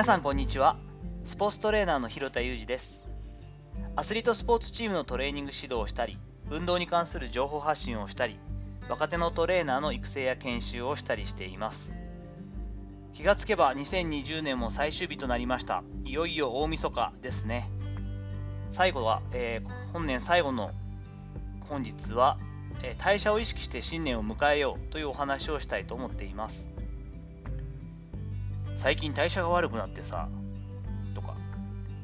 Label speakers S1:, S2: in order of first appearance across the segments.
S1: 皆さんこんにちは。スポーツトレーナーの広田裕二です。アスリートスポーツチームのトレーニング指導をしたり運動に関する情報発信をしたり若手のトレーナーの育成や研修をしたりしています。気がつけば2020年も最終日となりました。いよいよ大晦日ですね。最後は、えー、本年最後の本日は、えー、代謝を意識して新年を迎えようというお話をしたいと思っています。最近代謝が悪くなってさとか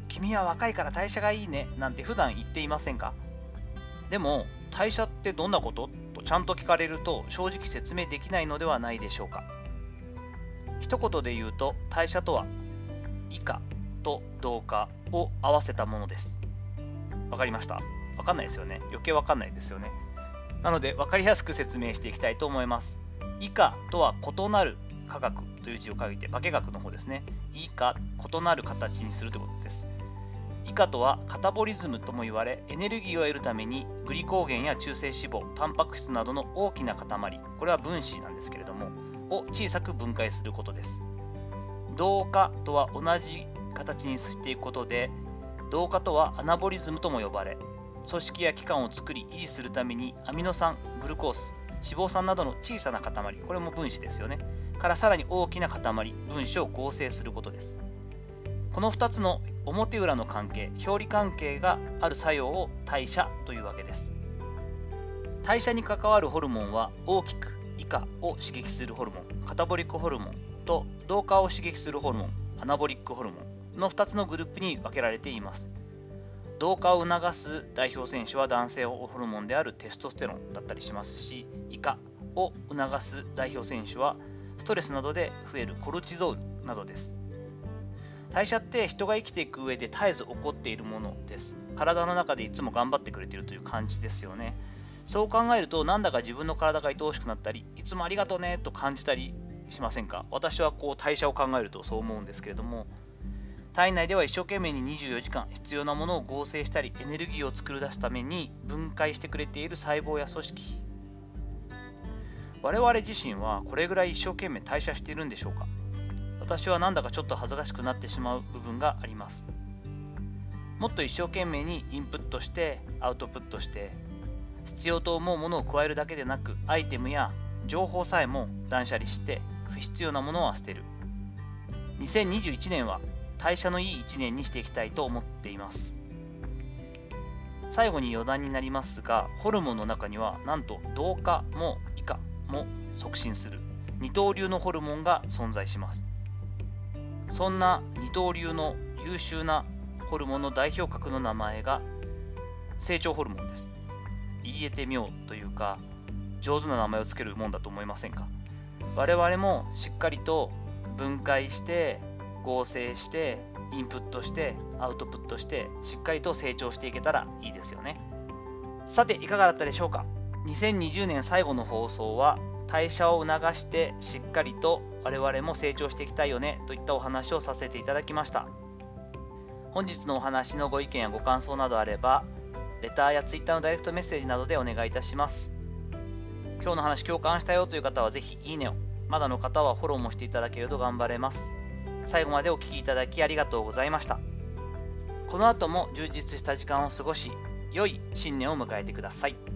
S1: 君は若いから代謝がいいねなんて普段言っていませんか？でも代謝ってどんなこと？とちゃんと聞かれると正直説明できないのではないでしょうか。一言で言うと代謝とは以下と同化を合わせたものです。わかりました？わかんないですよね。余計わかんないですよね。なので分かりやすく説明していきたいと思います以下とは異なる科学という字を書いて化学の方ですね。以下異なる形にするということです。以下とはカタボリズムとも言われエネルギーを得るためにグリコーゲンや中性脂肪タンパク質などの大きな塊これは分子なんですけれどもを小さく分解することです。同化とは同じ形にしていくことで同化とはアナボリズムとも呼ばれ組織や器官を作り維持するためにアミノ酸グルコース脂肪酸などの小さな塊これも分子ですよね。からさらに大きな塊分子を合成することです。この2つの表裏の関係表裏関係がある作用を代謝というわけです。代謝に関わるホルモンは大きく以下を刺激するホルモンカタボリックホルモンと同化を刺激するホルモンアナボリックホルモンの2つのグループに分けられています。同化を促す代表選手は男性ホルモンであるテストステロンだったりしますし以下を促す代表選手はストレスなどで増えるコルチゾールなどです。代謝って人が生きていく上で絶えず起こっているものです。体の中でいつも頑張ってくれているという感じですよね。そう考えるとなんだか自分の体が愛おしくなったりいつもありがとうねと感じたりしませんか？私はこう代謝を考えるとそう思うんですけれども。体内では一生懸命に24時間必要なものを合成したりエネルギーを作り出すために分解してくれている細胞や組織我々自身はこれぐらい一生懸命代謝しているんでしょうか？私はなんだかちょっと恥ずかしくなってしまう部分があります。もっと一生懸命にインプットしてアウトプットして必要と思うものを加えるだけでなくアイテムや情報さえも断捨離して不必要なものは捨てる。2021年は代謝のいい1年にしていきたいと思っています。最後に余談になりますがホルモンの中にはなんと同化もも促進する二刀流のホルモンが存在します。そんな二刀流の優秀なホルモンの代表格の名前が成長ホルモンです。言えてみようというか上手な名前を付けるもんだと思いませんか？我々もしっかりと分解して合成してインプットしてアウトプットしてしっかりと成長していけたらいいですよね。さていかがだったでしょうか？2020年最後の放送は代謝を促してしっかりと我々も成長していきたいよねといったお話をさせていただきました。本日のお話のご意見やご感想などあればレターや Twitter のダイレクトメッセージなどでお願いいたします。今日の話共感したよという方はぜひいいねをまだの方はフォローもしていただけると頑張れます。最後までお聴きいただきありがとうございました。この後も充実した時間を過ごし良い新年を迎えてください。